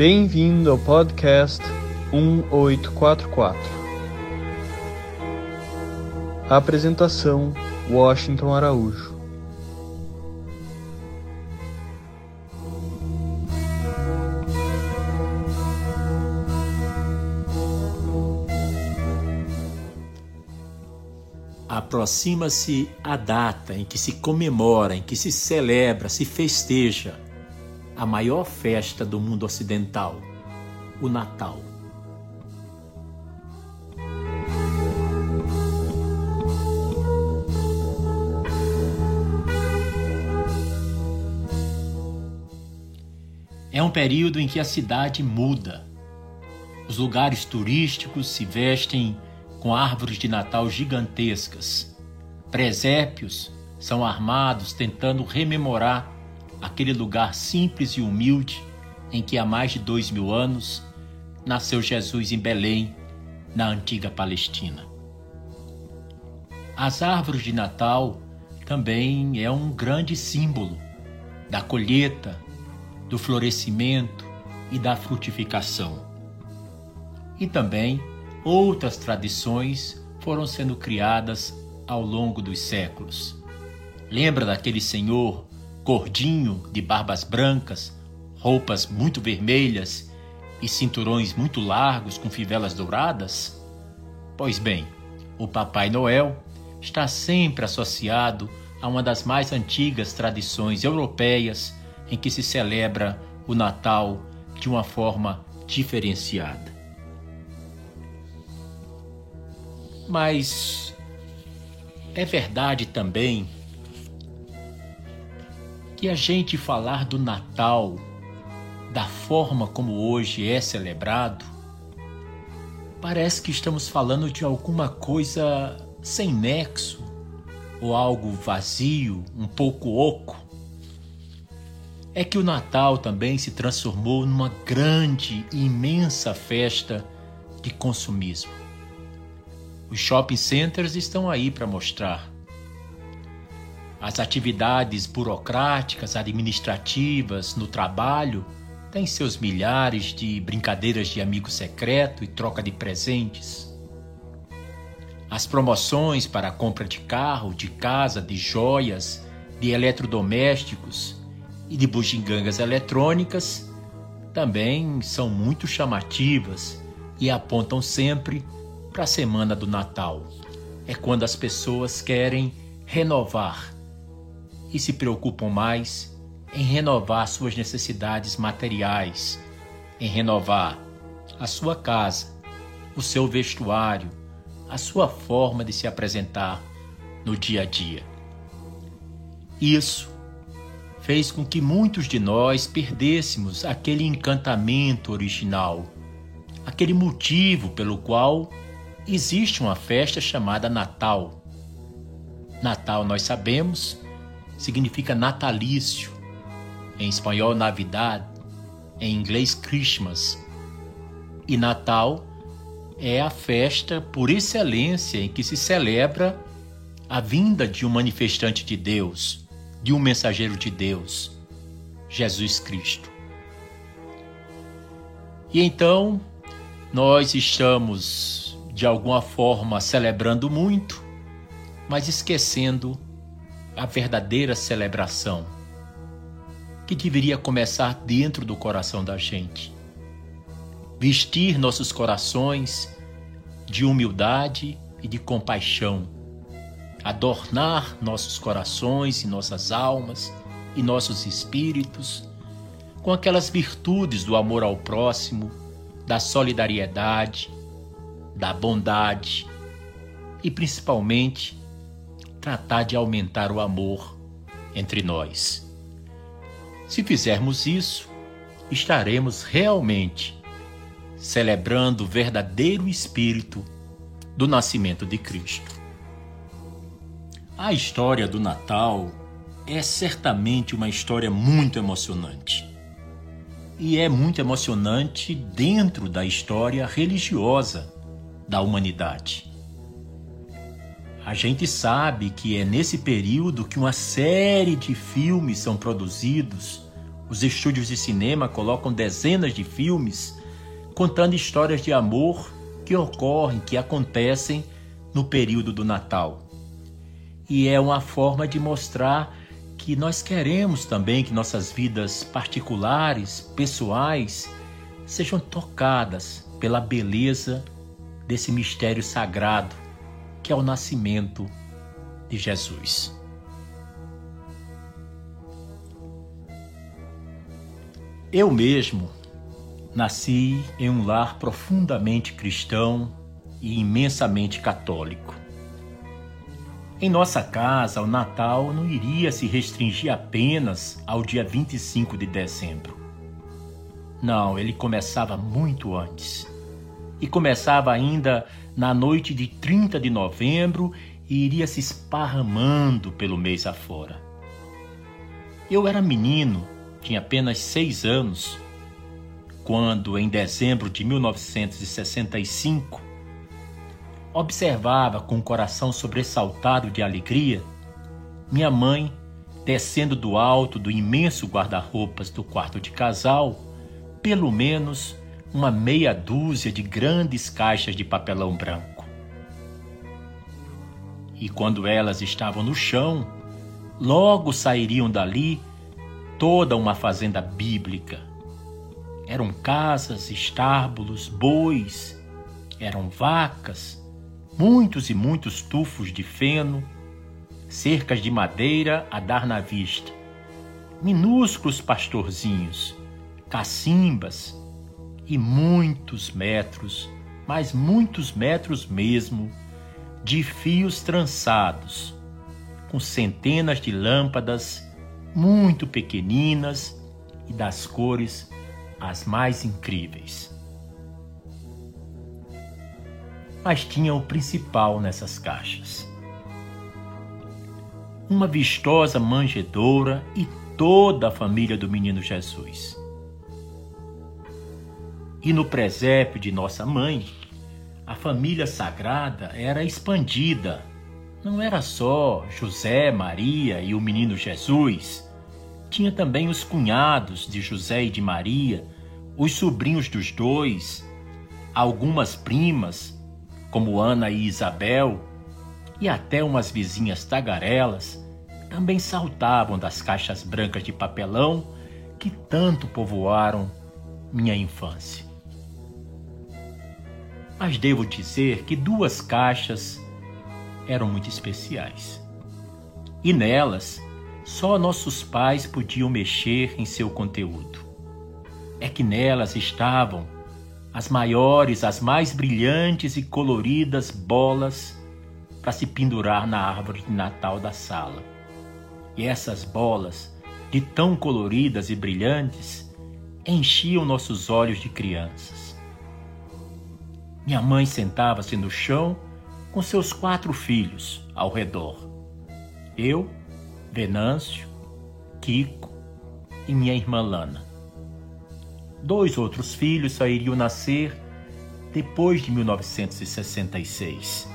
Bem-vindo ao podcast 1844. Apresentação: Washington Araújo. Aproxima-se a data em que se comemora, em que se celebra, se festeja a maior festa do mundo ocidental, o Natal. É um período em que a cidade muda. Os lugares turísticos se vestem com árvores de Natal gigantescas. Presépios são armados tentando rememorar aquele lugar simples e humilde em que há mais de dois mil anos nasceu Jesus em Belém, na antiga Palestina. As árvores de Natal também é um grande símbolo da colheita, do florescimento e da frutificação. E também outras tradições foram sendo criadas ao longo dos séculos. Lembra daquele senhor gordinho de barbas brancas, roupas muito vermelhas e cinturões muito largos com fivelas douradas? Pois bem, o Papai Noel está sempre associado a uma das mais antigas tradições europeias em que se celebra o Natal de uma forma diferenciada. Mas é verdade também que a gente falar do Natal da forma como hoje é celebrado, parece que estamos falando de alguma coisa sem nexo ou algo vazio, um pouco oco. É que o Natal também se transformou numa grande e imensa festa de consumismo. Os shopping centers estão aí para mostrar. As atividades burocráticas, administrativas, no trabalho, têm seus milhares de brincadeiras de amigo secreto e troca de presentes. As promoções para a compra de carro, de casa, de joias, de eletrodomésticos e de bugigangas eletrônicas também são muito chamativas e apontam sempre para a semana do Natal. É quando as pessoas querem renovar e se preocupam mais em renovar suas necessidades materiais, em renovar a sua casa, o seu vestuário, a sua forma de se apresentar no dia a dia. Isso fez com que muitos de nós perdêssemos aquele encantamento original, aquele motivo pelo qual existe uma festa chamada Natal. Natal, nós sabemos, significa natalício. Em espanhol, Navidad. Em inglês, Christmas. E Natal é a festa por excelência em que se celebra a vinda de um manifestante de Deus, de um mensageiro de Deus, Jesus Cristo. E então, nós estamos de alguma forma celebrando muito, mas esquecendo a verdadeira celebração que deveria começar dentro do coração da gente. Vestir nossos corações de humildade e de compaixão, adornar nossos corações e nossas almas e nossos espíritos com aquelas virtudes do amor ao próximo, da solidariedade, da bondade e principalmente tratar de aumentar o amor entre nós. Se fizermos isso, estaremos realmente celebrando o verdadeiro espírito do nascimento de Cristo. A história do Natal é certamente uma história muito emocionante. E é muito emocionante dentro da história religiosa da humanidade. A gente sabe que é nesse período que uma série de filmes são produzidos Os estúdios de cinema colocam dezenas de filmes contando histórias de amor que ocorrem, que acontecem no período do Natal. E é uma forma de mostrar que nós queremos também que nossas vidas particulares, pessoais, sejam tocadas pela beleza desse mistério sagrado que é o nascimento de Jesus. Eu mesmo nasci em um lar profundamente cristão e imensamente católico. Em nossa casa, o Natal não iria se restringir apenas ao dia 25 de dezembro. Não, ele começava muito antes. E começava ainda na noite de 30 de novembro e iria se esparramando pelo mês afora. Eu era menino tinha apenas seis anos, quando, em dezembro de 1965, observava com o coração sobressaltado de alegria minha mãe descendo do alto do imenso guarda-roupas do quarto de casal, pelo menos uma meia dúzia de grandes caixas de papelão branco. E quando elas estavam no chão, logo sairiam dali toda uma fazenda bíblica. Eram casas, estábulos, bois, eram vacas, muitos e muitos tufos de feno, cercas de madeira a dar na vista, minúsculos pastorzinhos, cacimbas e muitos metros, mas muitos metros mesmo, de fios trançados, com centenas de lâmpadas muito pequeninas e das cores as mais incríveis. Mas tinha o principal nessas caixas. Uma vistosa manjedoura e toda a família do menino Jesus. E no presépio de nossa mãe, a família sagrada era expandida não era só José, Maria e o menino Jesus. Tinha também os cunhados de José e de Maria, os sobrinhos dos dois, algumas primas, como Ana e Isabel, e até umas vizinhas tagarelas, também saltavam das caixas brancas de papelão que tanto povoaram minha infância. Mas devo dizer que duas caixas eram muito especiais. E nelas, só nossos pais podiam mexer em seu conteúdo. É que nelas estavam as maiores, as mais brilhantes e coloridas bolas para se pendurar na árvore de Natal da sala. E essas bolas, de tão coloridas e brilhantes, enchiam nossos olhos de crianças. Minha mãe sentava-se no chão com seus quatro filhos ao redor. Eu, Venâncio, Kiko e minha irmã Lana. Dois outros filhos só iriam nascer depois de 1966,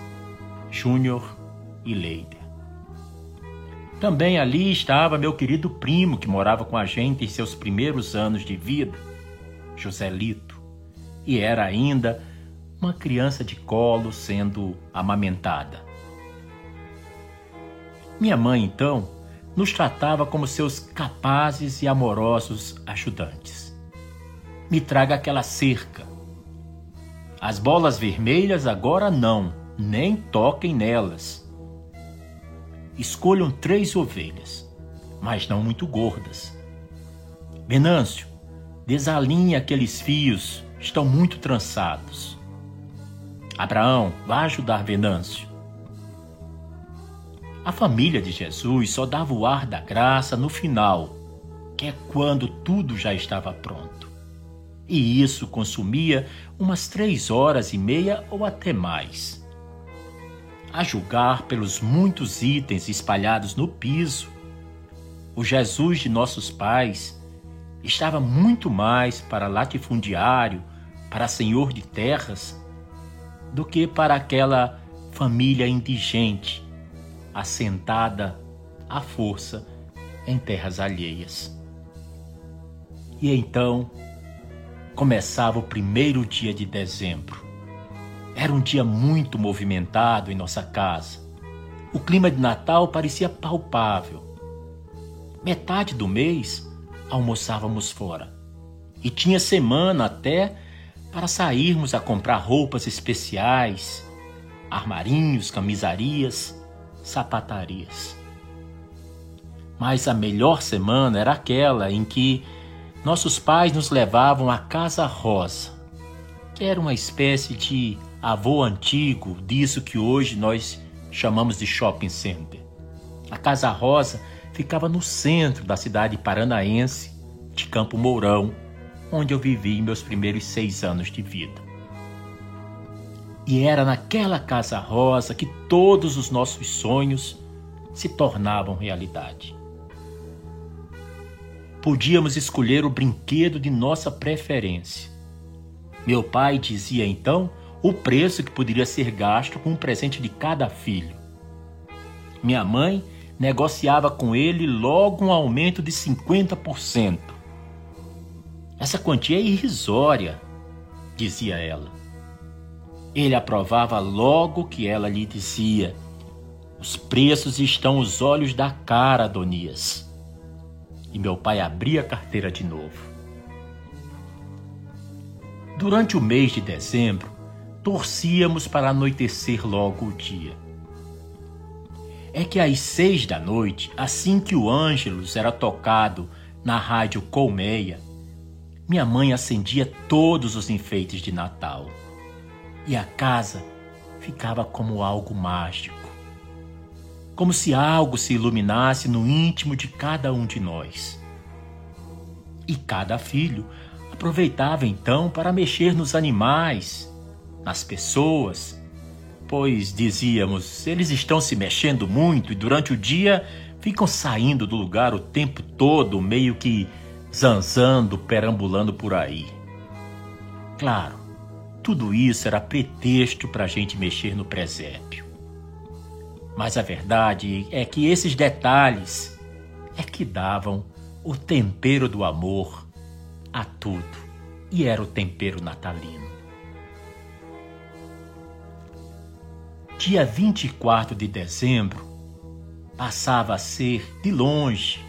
Júnior e Leide. Também ali estava meu querido primo que morava com a gente em seus primeiros anos de vida, Joselito, e era ainda uma criança de colo sendo amamentada. Minha mãe, então, nos tratava como seus capazes e amorosos ajudantes. Me traga aquela cerca. As bolas vermelhas agora não, nem toquem nelas. Escolham três ovelhas, mas não muito gordas. Venâncio, desalinhe aqueles fios, estão muito trançados. Abraão, vá ajudar Venâncio. A família de Jesus só dava o ar da graça no final, que é quando tudo já estava pronto. E isso consumia umas três horas e meia ou até mais. A julgar pelos muitos itens espalhados no piso, o Jesus de nossos pais estava muito mais para latifundiário, para senhor de terras, do que para aquela família indigente, assentada à força em terras alheias. E então começava o primeiro dia de dezembro. Era um dia muito movimentado em nossa casa. O clima de Natal parecia palpável. Metade do mês almoçávamos fora. E tinha semana até para sairmos a comprar roupas especiais, armarinhos, camisarias, sapatarias. Mas a melhor semana era aquela em que nossos pais nos levavam à Casa Rosa, que era uma espécie de avô antigo disso que hoje nós chamamos de shopping center. A Casa Rosa ficava no centro da cidade paranaense de Campo Mourão, onde eu vivi meus primeiros seis anos de vida. E era naquela Casa Rosa que todos os nossos sonhos se tornavam realidade podíamos escolher o brinquedo de nossa preferência. Meu pai dizia então o preço que poderia ser gasto com o presente de cada filho. Minha mãe negociava com ele logo um aumento de 50%. Essa quantia é irrisória, dizia ela. Ele aprovava logo que ela lhe dizia: Os preços estão os olhos da cara, Adonias e meu pai abria a carteira de novo. Durante o mês de dezembro, torcíamos para anoitecer logo o dia. É que às seis da noite, assim que o Ângelus era tocado na rádio Colmeia, minha mãe acendia todos os enfeites de Natal. E a casa ficava como algo mágico. Como se algo se iluminasse no íntimo de cada um de nós. E cada filho aproveitava então para mexer nos animais, nas pessoas, pois dizíamos, eles estão se mexendo muito e durante o dia ficam saindo do lugar o tempo todo, meio que zanzando, perambulando por aí. Claro, tudo isso era pretexto para a gente mexer no presépio. Mas a verdade é que esses detalhes é que davam o tempero do amor a tudo. E era o tempero natalino. Dia 24 de dezembro passava a ser, de longe,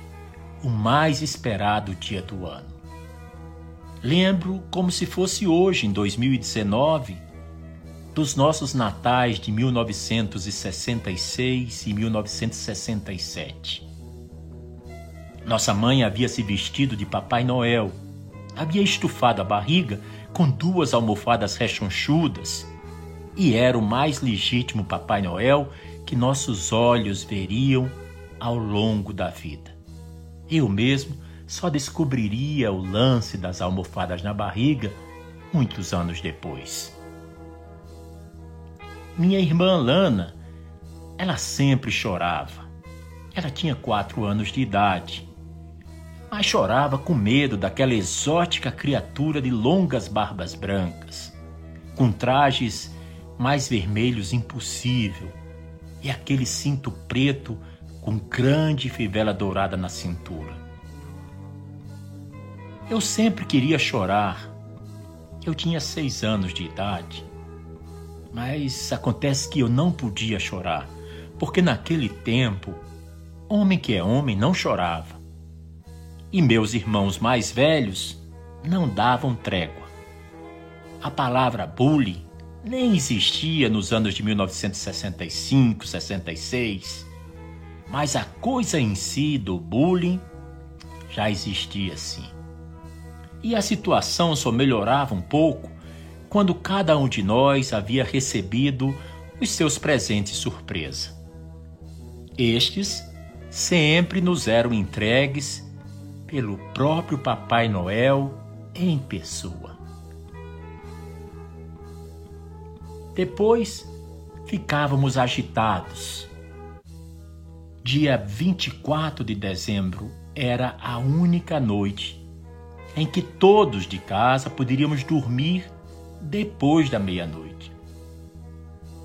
o mais esperado dia do ano. Lembro como se fosse hoje, em 2019, dos nossos natais de 1966 e 1967. Nossa mãe havia se vestido de Papai Noel, havia estufado a barriga com duas almofadas rechonchudas e era o mais legítimo Papai Noel que nossos olhos veriam ao longo da vida. Eu mesmo só descobriria o lance das almofadas na barriga muitos anos depois. Minha irmã Lana, ela sempre chorava. Ela tinha quatro anos de idade, mas chorava com medo daquela exótica criatura de longas barbas brancas, com trajes mais vermelhos impossível e aquele cinto preto com grande fivela dourada na cintura. Eu sempre queria chorar. Eu tinha seis anos de idade mas acontece que eu não podia chorar, porque naquele tempo, homem que é homem não chorava. E meus irmãos mais velhos não davam trégua. A palavra bullying nem existia nos anos de 1965, 66, mas a coisa em si do bullying já existia sim. E a situação só melhorava um pouco quando cada um de nós havia recebido os seus presentes surpresa. Estes sempre nos eram entregues pelo próprio Papai Noel em pessoa. Depois ficávamos agitados. Dia 24 de dezembro era a única noite em que todos de casa poderíamos dormir depois da meia-noite.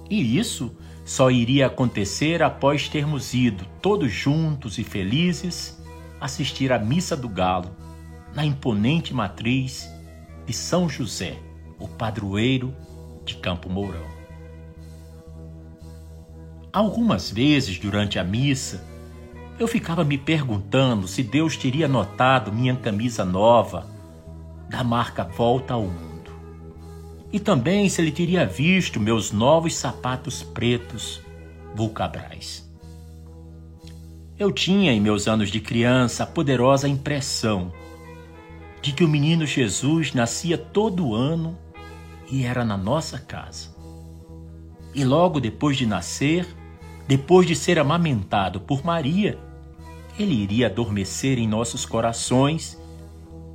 E isso só iria acontecer após termos ido, todos juntos e felizes, assistir à Missa do Galo, na imponente matriz de São José, o padroeiro de Campo Mourão. Algumas vezes durante a missa, eu ficava me perguntando se Deus teria notado minha camisa nova da marca Volta ao Mundo. E também se ele teria visto meus novos sapatos pretos vulcabrais. Eu tinha em meus anos de criança a poderosa impressão de que o menino Jesus nascia todo ano e era na nossa casa. E logo depois de nascer, depois de ser amamentado por Maria, ele iria adormecer em nossos corações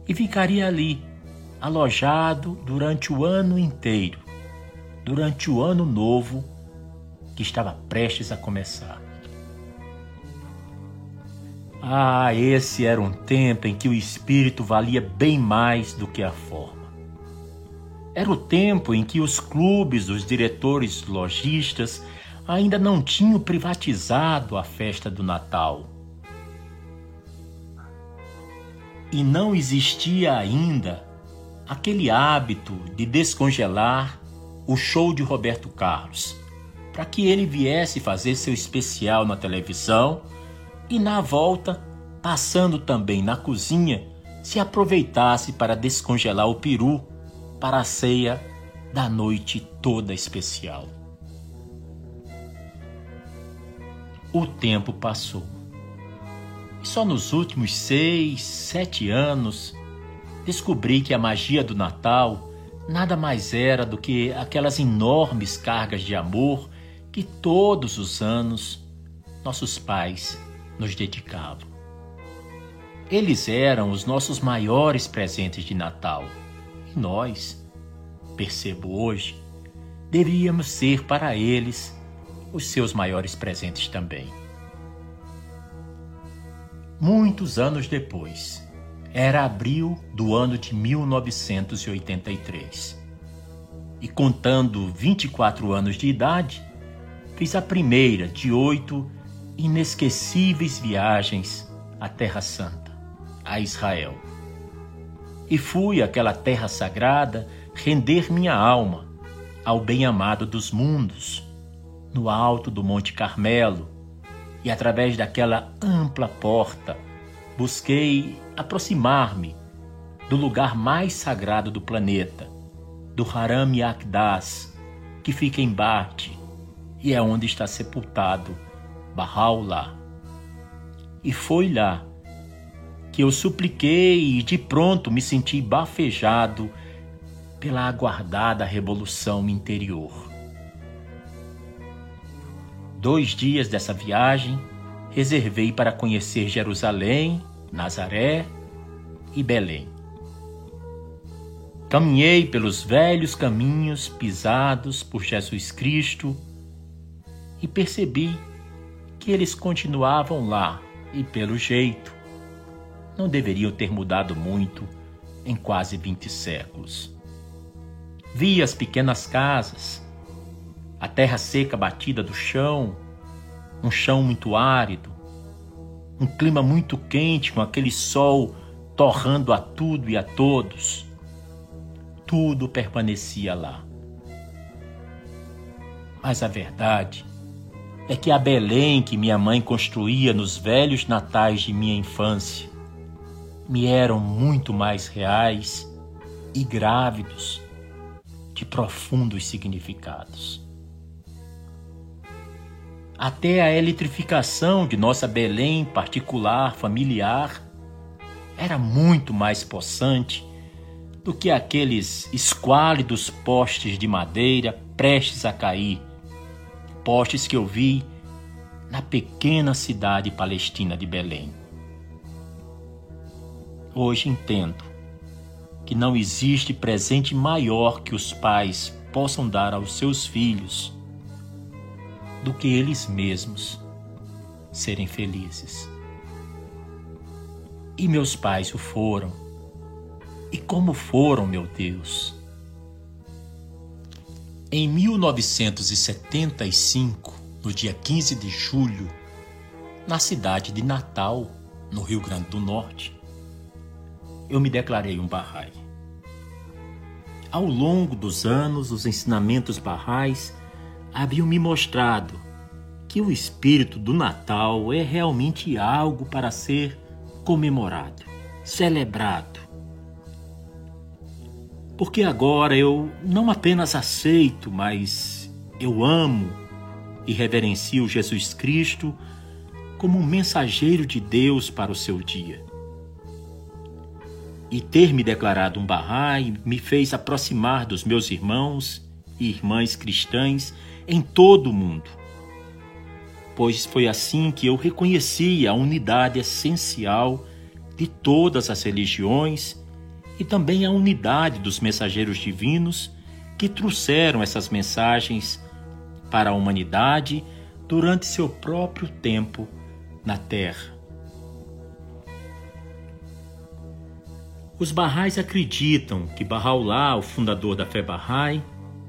e ficaria ali, alojado durante o ano inteiro, durante o ano novo que estava prestes a começar. Ah, esse era um tempo em que o espírito valia bem mais do que a forma. Era o tempo em que os clubes dos diretores lojistas ainda não tinham privatizado a festa do Natal. E não existia ainda aquele hábito de descongelar o show de Roberto Carlos, para que ele viesse fazer seu especial na televisão e na volta, passando também na cozinha, se aproveitasse para descongelar o peru para a ceia da noite toda especial. O tempo passou. E só nos últimos seis, sete anos descobri que a magia do Natal nada mais era do que aquelas enormes cargas de amor que todos os anos nossos pais nos dedicavam. Eles eram os nossos maiores presentes de Natal. E nós, percebo hoje, deveríamos ser para eles os seus maiores presentes também. Muitos anos depois, era abril do ano de 1983. E contando 24 anos de idade, fiz a primeira de oito inesquecíveis viagens à Terra Santa, a Israel. E fui àquela terra sagrada render minha alma ao bem-amado dos mundos, no alto do Monte Carmelo, e através daquela ampla porta busquei aproximar-me do lugar mais sagrado do planeta, do Haram Yakdas, que fica em Bate e é onde está sepultado Bahá'u'lláh. E foi lá que eu supliquei e de pronto me senti bafejado pela aguardada revolução interior. Dois dias dessa viagem reservei para conhecer Jerusalém, Nazaré e Belém. Caminhei pelos velhos caminhos pisados por Jesus Cristo e percebi que eles continuavam lá e, pelo jeito, não deveriam ter mudado muito em quase 20 séculos. Vi as pequenas casas, a terra seca batida do chão, um chão muito árido, um clima muito quente com aquele sol torrando a tudo e a todos. Tudo permanecia lá. Mas a verdade é que a Belém que minha mãe construía nos velhos natais de minha infância me eram muito mais reais e grávidos de profundos significados. Até a eletrificação de nossa Belém particular, familiar, era muito mais possante do que aqueles esquálidos postes de madeira prestes a cair postes que eu vi na pequena cidade palestina de Belém. Hoje entendo que não existe presente maior que os pais possam dar aos seus filhos do que eles mesmos serem felizes. E meus pais o foram. E como foram, meu Deus? Em 1975, no dia 15 de julho, na cidade de Natal, no Rio Grande do Norte, eu me declarei um Bahá'í. Ao longo dos anos, os ensinamentos Bahá'ís haviam me mostrado que o espírito do Natal é realmente algo para ser comemorado, celebrado. Porque agora eu não apenas aceito, mas eu amo e reverencio Jesus Cristo como um mensageiro de Deus para o seu dia. E ter me declarado um Bahá'í me fez aproximar dos meus irmãos e irmãs cristãs em todo o mundo. Pois foi assim que eu reconheci a unidade essencial de todas as religiões e também a unidade dos mensageiros divinos que trouxeram essas mensagens para a humanidade durante seu próprio tempo na Terra. Os Barrais acreditam que Bahá'u'lláh, o fundador da fé Bahá'í,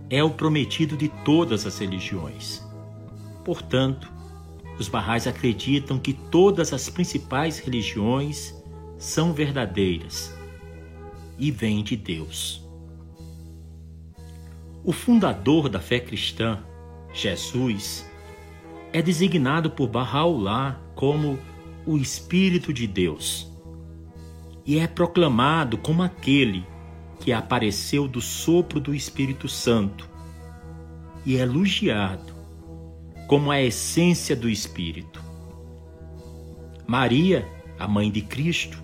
é o prometido de todas as religiões. Portanto, os Barrais acreditam que todas as principais religiões são verdadeiras e vêm de Deus. O fundador da fé cristã, Jesus, é designado por Bahá'u'lláh como o Espírito de Deus e é proclamado como aquele que apareceu do sopro do Espírito Santo e é elogiado como a essência do Espírito. Maria, a mãe de Cristo,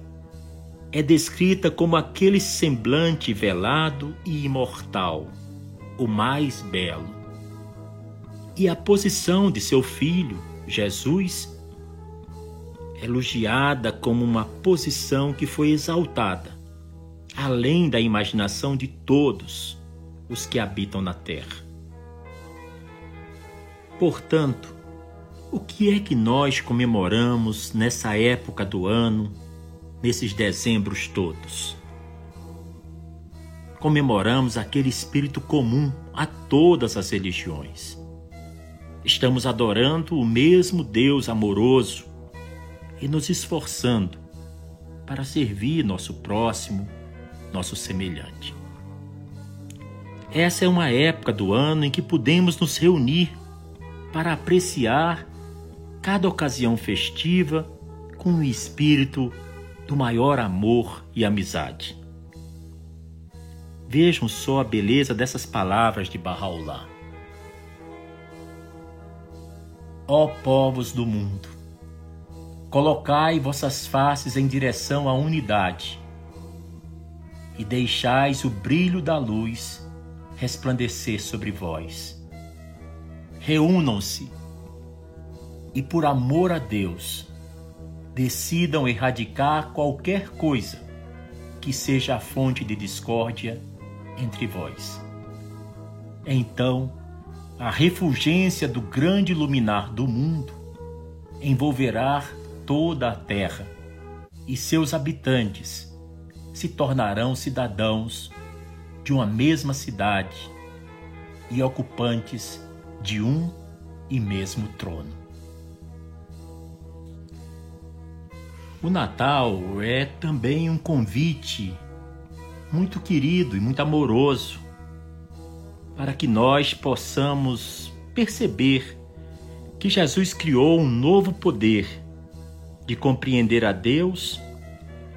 é descrita como aquele semblante velado e imortal, o mais belo. E a posição de seu filho, Jesus, elogiada como uma posição que foi exaltada, além da imaginação de todos os que habitam na terra. Portanto, o que é que nós comemoramos nessa época do ano, nesses dezembros todos? Comemoramos aquele espírito comum a todas as religiões. Estamos adorando o mesmo Deus amoroso e nos esforçando para servir nosso próximo, nosso semelhante. Essa é uma época do ano em que podemos nos reunir para apreciar cada ocasião festiva com o espírito do maior amor e amizade. Vejam só a beleza dessas palavras de Bahá'u'lláh. Ó povos do mundo, Colocai vossas faces em direção à unidade e deixais o brilho da luz resplandecer sobre vós. Reúnam-se e, por amor a Deus, decidam erradicar qualquer coisa que seja a fonte de discórdia entre vós. Então, a refulgência do grande luminar do mundo envolverá toda a terra, e seus habitantes se tornarão cidadãos de uma mesma cidade e ocupantes de um e mesmo trono. O Natal é também um convite muito querido e muito amoroso para que nós possamos perceber que Jesus criou um novo poder de compreender a Deus,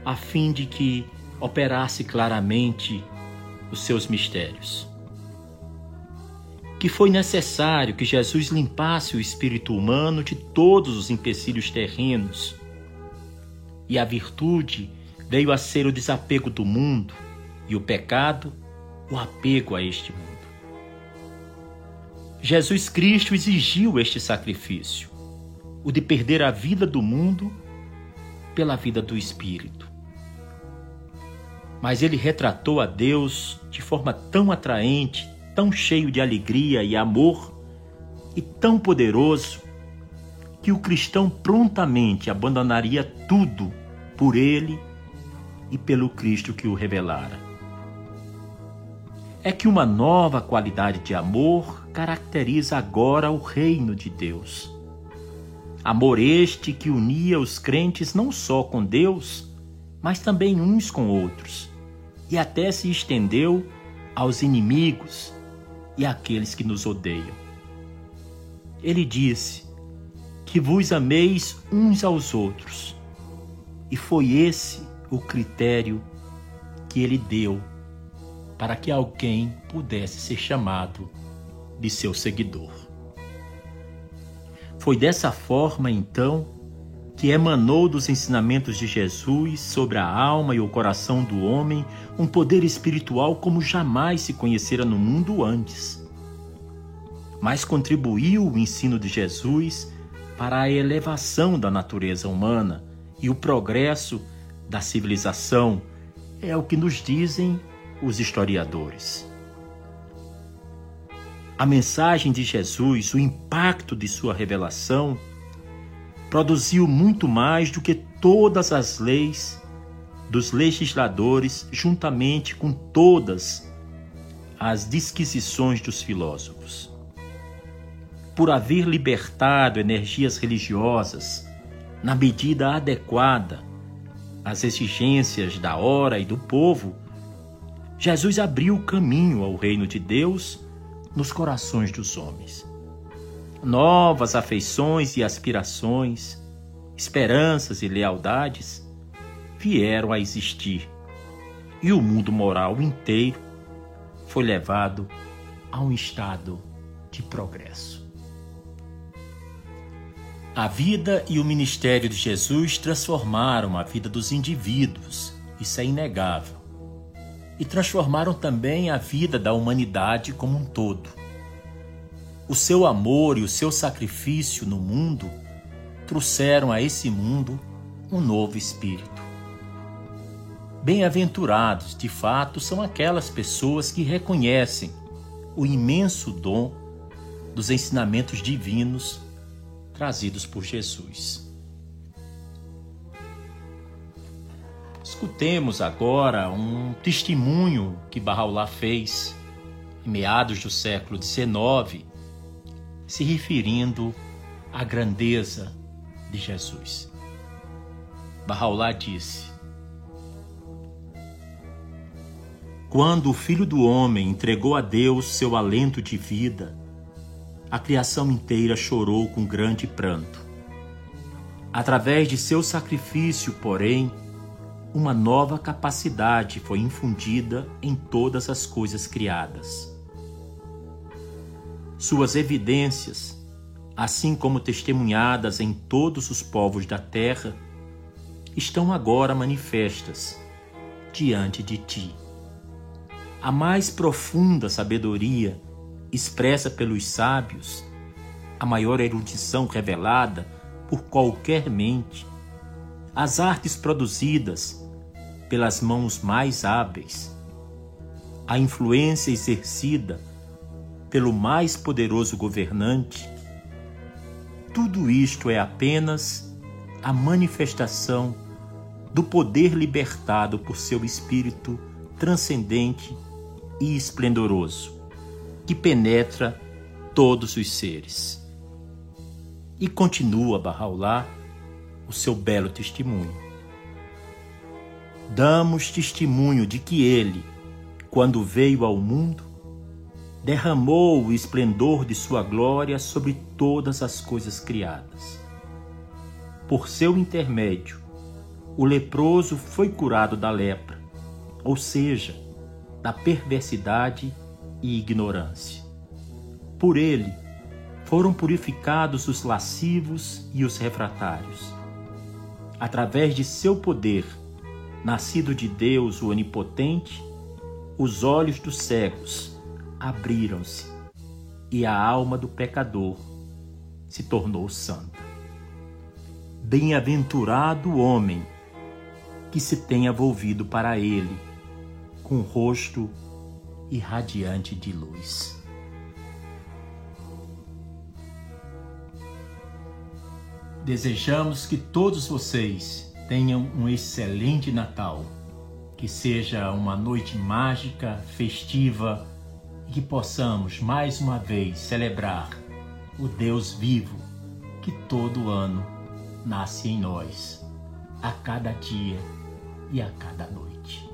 a fim de que operasse claramente os seus mistérios. Que foi necessário que Jesus limpasse o espírito humano de todos os empecilhos terrenos, e a virtude veio a ser o desapego do mundo, e o pecado, o apego a este mundo. Jesus Cristo exigiu este sacrifício o de perder a vida do mundo pela vida do espírito. Mas ele retratou a Deus de forma tão atraente, tão cheio de alegria e amor e tão poderoso que o cristão prontamente abandonaria tudo por ele e pelo Cristo que o revelara. É que uma nova qualidade de amor caracteriza agora o reino de Deus Amor este que unia os crentes não só com Deus, mas também uns com outros, e até se estendeu aos inimigos e àqueles que nos odeiam. Ele disse: Que vos ameis uns aos outros. E foi esse o critério que ele deu para que alguém pudesse ser chamado de seu seguidor. Foi dessa forma, então, que emanou dos ensinamentos de Jesus sobre a alma e o coração do homem um poder espiritual como jamais se conhecera no mundo antes. Mas contribuiu o ensino de Jesus para a elevação da natureza humana e o progresso da civilização, é o que nos dizem os historiadores. A mensagem de Jesus, o impacto de sua revelação, produziu muito mais do que todas as leis dos legisladores, juntamente com todas as disquisições dos filósofos. Por haver libertado energias religiosas na medida adequada às exigências da hora e do povo, Jesus abriu o caminho ao reino de Deus nos corações dos homens. Novas afeições e aspirações, esperanças e lealdades vieram a existir, e o mundo moral inteiro foi levado a um estado de progresso. A vida e o ministério de Jesus transformaram a vida dos indivíduos, isso é inegável e transformaram também a vida da humanidade como um todo. O seu amor e o seu sacrifício no mundo trouxeram a esse mundo um novo espírito. Bem-aventurados, de fato, são aquelas pessoas que reconhecem o imenso dom dos ensinamentos divinos trazidos por Jesus. Escutemos agora um testemunho que Bahá'u'lláh fez em meados do século XIX, se referindo à grandeza de Jesus. Bahá'u'lláh disse: Quando o Filho do Homem entregou a Deus seu alento de vida, a criação inteira chorou com grande pranto. Através de seu sacrifício, porém, uma nova capacidade foi infundida em todas as coisas criadas. Suas evidências, assim como testemunhadas em todos os povos da terra, estão agora manifestas diante de ti. A mais profunda sabedoria expressa pelos sábios, a maior erudição revelada por qualquer mente, as artes produzidas pelas mãos mais hábeis, a influência exercida pelo mais poderoso governante, tudo isto é apenas a manifestação do poder libertado por seu espírito transcendente e esplendoroso, que penetra todos os seres. E continua Bahá'u'lláh o seu belo testemunho damos testemunho de que ele, quando veio ao mundo, derramou o esplendor de sua glória sobre todas as coisas criadas. Por seu intermédio, o leproso foi curado da lepra, ou seja, da perversidade e ignorância. Por ele foram purificados os lascivos e os refratários. Através de seu poder, nascido de Deus o Onipotente, os olhos dos cegos abriram-se e a alma do pecador se tornou santa. Bem-aventurado o homem que se tenha volvido para ele com o rosto irradiante de luz. Desejamos que todos vocês Tenham um excelente Natal. Que seja uma noite mágica, festiva e que possamos mais uma vez celebrar o Deus vivo que todo ano nasce em nós, a cada dia e a cada noite.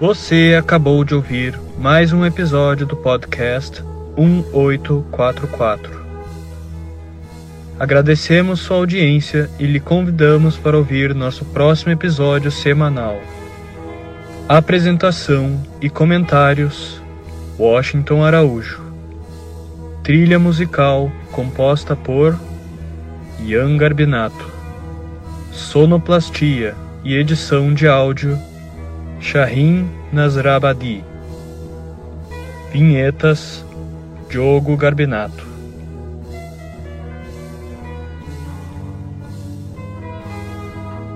Você acabou de ouvir mais um episódio do podcast 1844. Agradecemos sua audiência e lhe convidamos para ouvir nosso próximo episódio semanal. Apresentação e comentários: Washington Araújo. Trilha musical composta por Ian Garbinato. Sonoplastia e edição de áudio Shahin Nasrabadi. Vinhetas Diogo Garbinato.